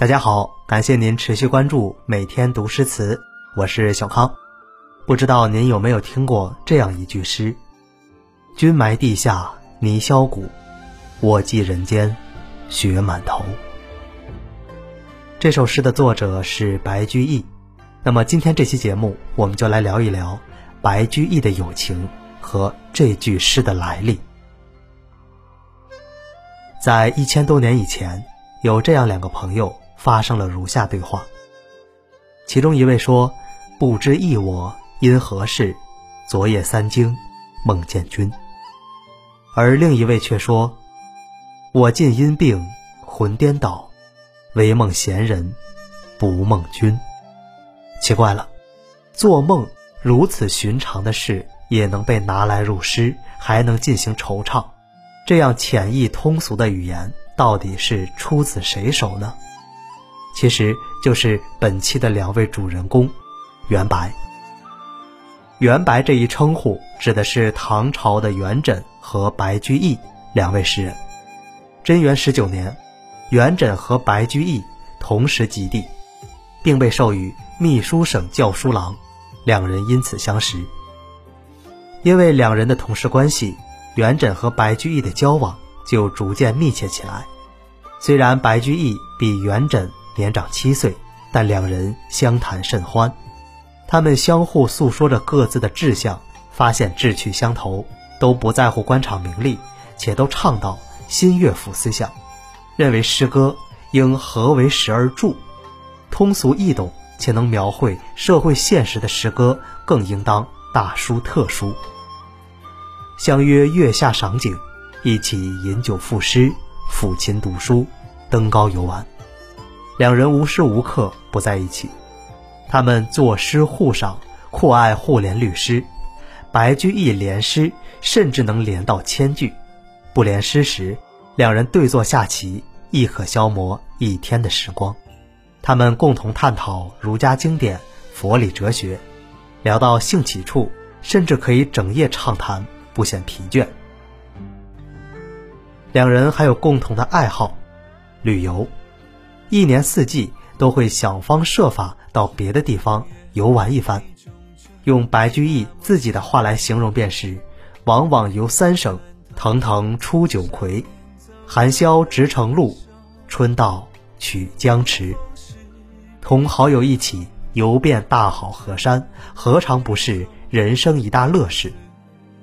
大家好，感谢您持续关注每天读诗词，我是小康。不知道您有没有听过这样一句诗：“君埋地下泥销骨，我寄人间雪满头。”这首诗的作者是白居易。那么今天这期节目，我们就来聊一聊白居易的友情和这句诗的来历。在一千多年以前，有这样两个朋友。发生了如下对话。其中一位说：“不知忆我因何事，昨夜三更梦见君。”而另一位却说：“我近因病魂颠倒，唯梦闲人，不梦君。”奇怪了，做梦如此寻常的事也能被拿来入诗，还能进行惆怅，这样浅易通俗的语言，到底是出自谁手呢？其实就是本期的两位主人公，元白。元白这一称呼指的是唐朝的元稹和白居易两位诗人。贞元十九年，元稹和白居易同时及第，并被授予秘书省校书郎，两人因此相识。因为两人的同事关系，元稹和白居易的交往就逐渐密切起来。虽然白居易比元稹年长七岁，但两人相谈甚欢。他们相互诉说着各自的志向，发现志趣相投，都不在乎官场名利，且都倡导新乐府思想，认为诗歌应合为时而著，通俗易懂且能描绘社会现实的诗歌更应当大书特书。相约月下赏景，一起饮酒赋诗、抚琴读书、登高游玩。两人无时无刻不在一起，他们作诗互赏，酷爱互联律诗。白居易联诗甚至能连到千句，不连诗时，两人对坐下棋，亦可消磨一天的时光。他们共同探讨儒家经典、佛理哲学，聊到兴起处，甚至可以整夜畅谈，不显疲倦。两人还有共同的爱好，旅游。一年四季都会想方设法到别的地方游玩一番，用白居易自己的话来形容便是：往往游三省，腾腾出九葵，寒宵直成路，春到曲江池。同好友一起游遍大好河山，何尝不是人生一大乐事？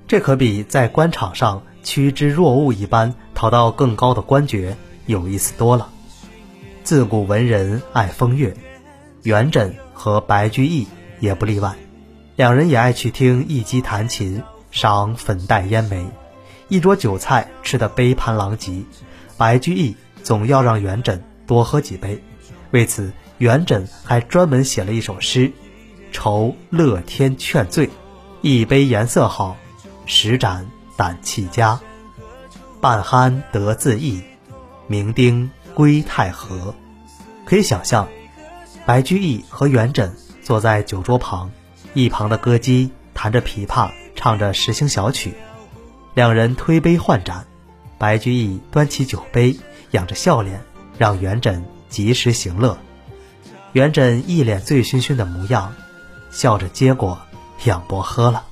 这可比在官场上趋之若鹜一般讨到更高的官爵有意思多了。自古文人爱风月，元稹和白居易也不例外。两人也爱去听一姬弹琴，赏粉黛烟梅，一桌酒菜吃得杯盘狼藉。白居易总要让元稹多喝几杯，为此元稹还专门写了一首诗：“愁乐天劝醉，一杯颜色好，十盏胆气佳。半酣得自意，酩酊。”归太和，可以想象，白居易和元稹坐在酒桌旁，一旁的歌姬弹着琵琶，唱着时兴小曲，两人推杯换盏，白居易端起酒杯，仰着笑脸，让元稹及时行乐。元稹一脸醉醺醺的模样，笑着接过，仰脖喝了。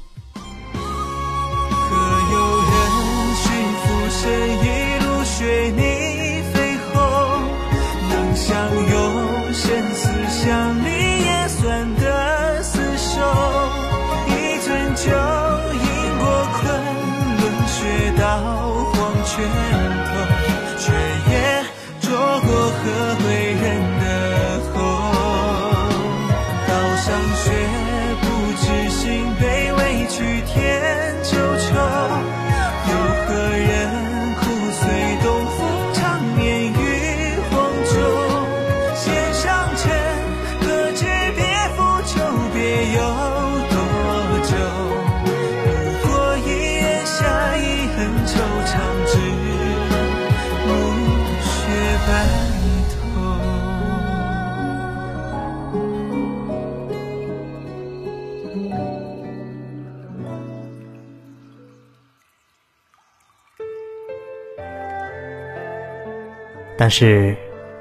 但是，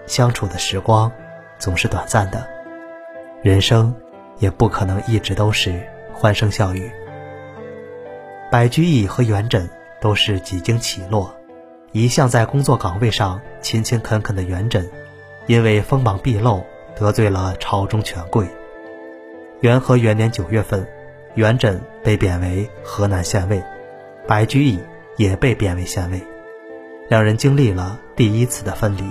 相处的时光总是短暂的，人生也不可能一直都是欢声笑语。白居易和元稹都是几经起落，一向在工作岗位上勤勤恳恳的元稹，因为锋芒毕露得罪了朝中权贵。元和元年九月份，元稹被贬为河南县尉，白居易也被贬为县尉，两人经历了第一次的分离。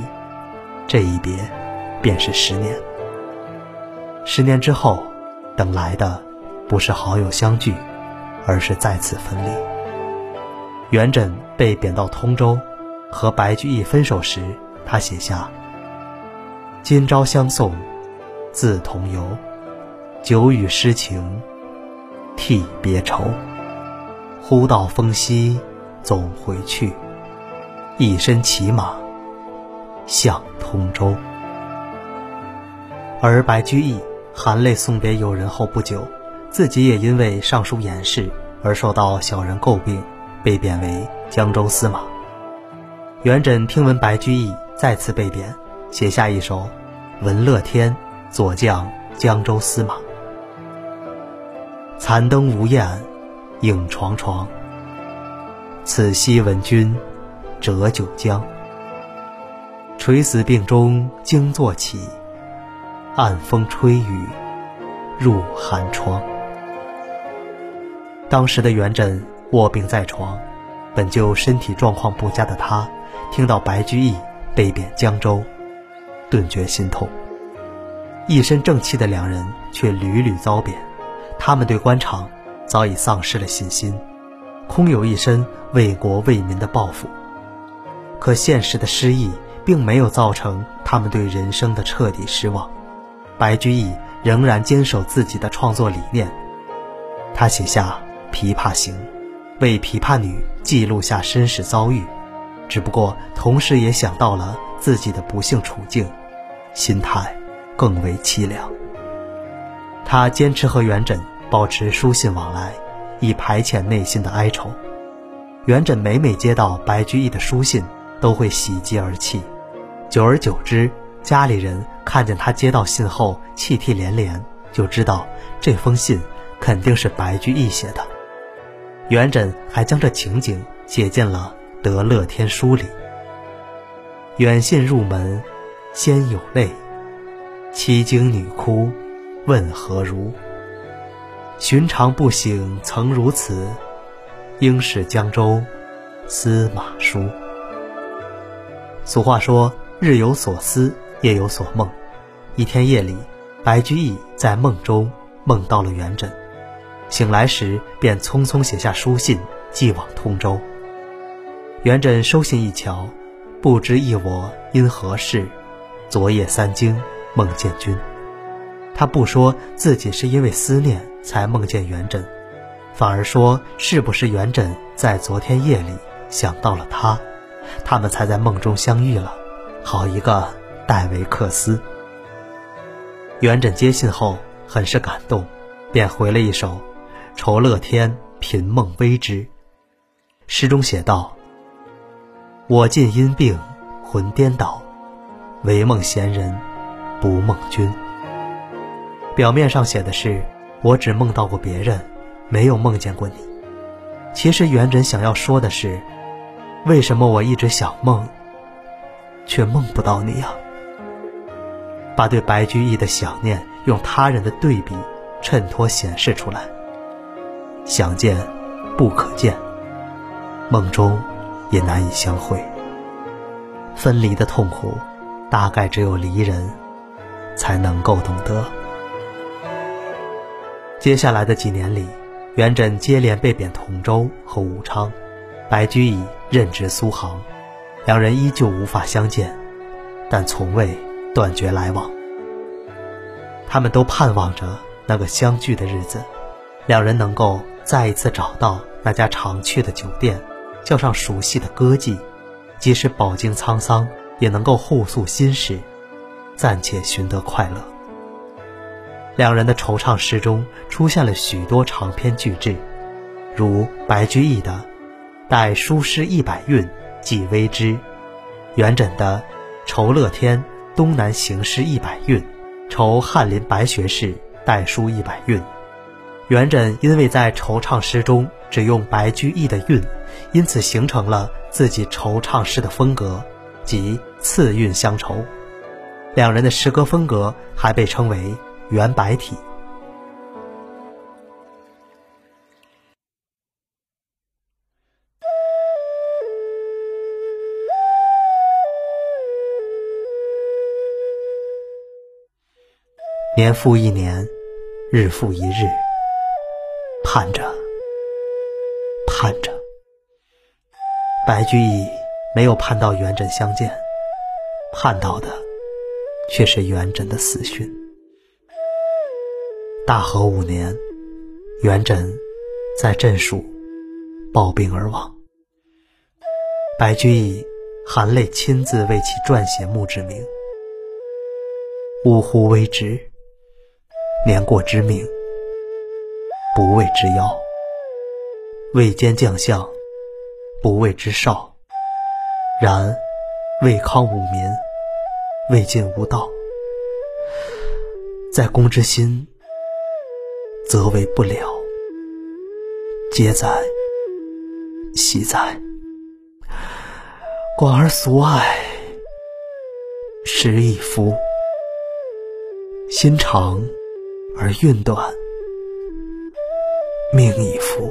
这一别，便是十年。十年之后，等来的不是好友相聚，而是再次分离。元稹被贬到通州，和白居易分手时，他写下：“今朝相送，自同游。久与诗情，替别愁。忽到风息，总回去。一身骑马。”向通州，而白居易含泪送别友人后不久，自己也因为上书言事而受到小人诟病，被贬为江州司马。元稹听闻白居易再次被贬，写下一首《闻乐天》，左将江州司马。残灯无焰，影幢幢。此夕闻君折九江。垂死病中惊坐起，暗风吹雨入寒窗。当时的元稹卧病在床，本就身体状况不佳的他，听到白居易被贬江州，顿觉心痛。一身正气的两人却屡屡遭贬，他们对官场早已丧失了信心，空有一身为国为民的抱负。可现实的失意。并没有造成他们对人生的彻底失望，白居易仍然坚守自己的创作理念。他写下《琵琶行》，为琵琶女记录下身世遭遇，只不过同时也想到了自己的不幸处境，心态更为凄凉。他坚持和元稹保持书信往来，以排遣内心的哀愁。元稹每每接到白居易的书信，都会喜极而泣。久而久之，家里人看见他接到信后泣涕连连，就知道这封信肯定是白居易写的。元稹还将这情景写进了《得乐天书》里。远信入门，先有泪，妻经女哭，问何如？寻常不省曾如此，应是江州司马书。俗话说。日有所思，夜有所梦。一天夜里，白居易在梦中梦到了元稹，醒来时便匆匆写下书信寄往通州。元稹收信一瞧，不知一我因何事，昨夜三更梦见君。他不说自己是因为思念才梦见元稹，反而说是不是元稹在昨天夜里想到了他，他们才在梦中相遇了。好一个戴维克斯！元稹接信后很是感动，便回了一首《酬乐天频梦微之》。诗中写道：“我尽因病魂颠倒，唯梦闲人不梦君。”表面上写的是我只梦到过别人，没有梦见过你。其实元稹想要说的是，为什么我一直想梦？却梦不到你呀！把对白居易的想念用他人的对比衬托显示出来。想见，不可见；梦中，也难以相会。分离的痛苦，大概只有离人，才能够懂得。接下来的几年里，元稹接连被贬同州和武昌，白居易任职苏杭。两人依旧无法相见，但从未断绝来往。他们都盼望着那个相聚的日子，两人能够再一次找到那家常去的酒店，叫上熟悉的歌妓，即使饱经沧桑，也能够互诉心事，暂且寻得快乐。两人的惆怅诗中出现了许多长篇巨制，如白居易的“待书诗一百韵”。即微之，元稹的《酬乐天》东南行诗一百韵，酬翰林白学士代书一百韵。元稹因为在惆怅诗中只用白居易的韵，因此形成了自己惆怅诗的风格，即次韵相酬。两人的诗歌风格还被称为元白体。年复一年，日复一日，盼着，盼着。白居易没有盼到元稹相见，盼到的却是元稹的死讯。大和五年，元稹在镇蜀暴病而亡。白居易含泪亲自为其撰写墓志铭：“呜呼，微之。”年过之命，不畏之妖；未兼将相，不畏之少。然未康武民，未尽吾道。在公之心，则为不了。皆在，喜在。广而俗爱，时亦夫。心常。而运短，命已夫，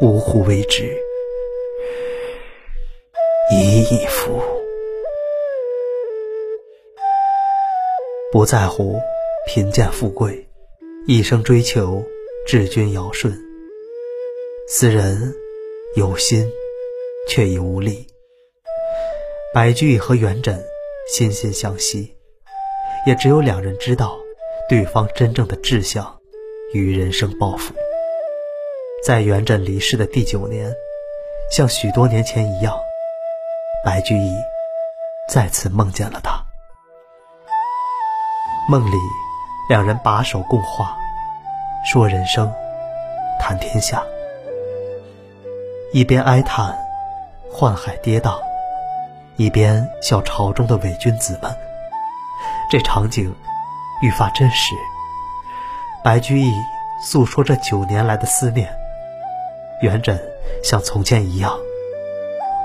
呜呼为之，已矣夫。不在乎贫贱富贵，一生追求治君尧舜。斯人有心，却已无力。白居易和元稹心心相惜，也只有两人知道。对方真正的志向与人生抱负，在元稹离世的第九年，像许多年前一样，白居易再次梦见了他。梦里，两人把手共话，说人生，谈天下，一边哀叹宦海跌宕，一边笑朝中的伪君子们。这场景。愈发真实。白居易诉说着九年来的思念，元稹像从前一样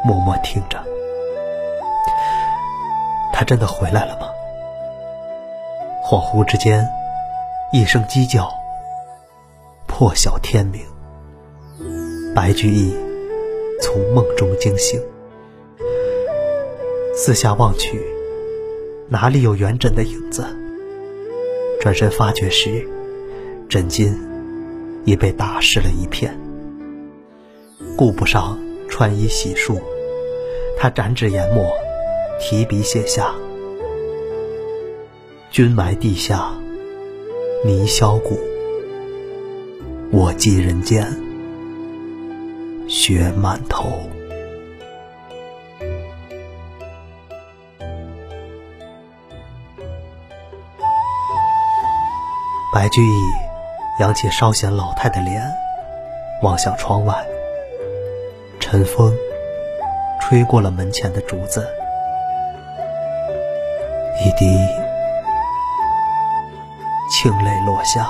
默默听着。他真的回来了吗？恍惚之间，一声鸡叫破晓天明。白居易从梦中惊醒，四下望去，哪里有元稹的影子？转身发觉时，枕巾已被打湿了一片。顾不上穿衣洗漱，他展纸研墨，提笔写下：“君埋地下，泥销骨；我寄人间，雪满头。”白居易扬起稍显老态的脸，望向窗外。晨风吹过了门前的竹子，一滴清泪落下。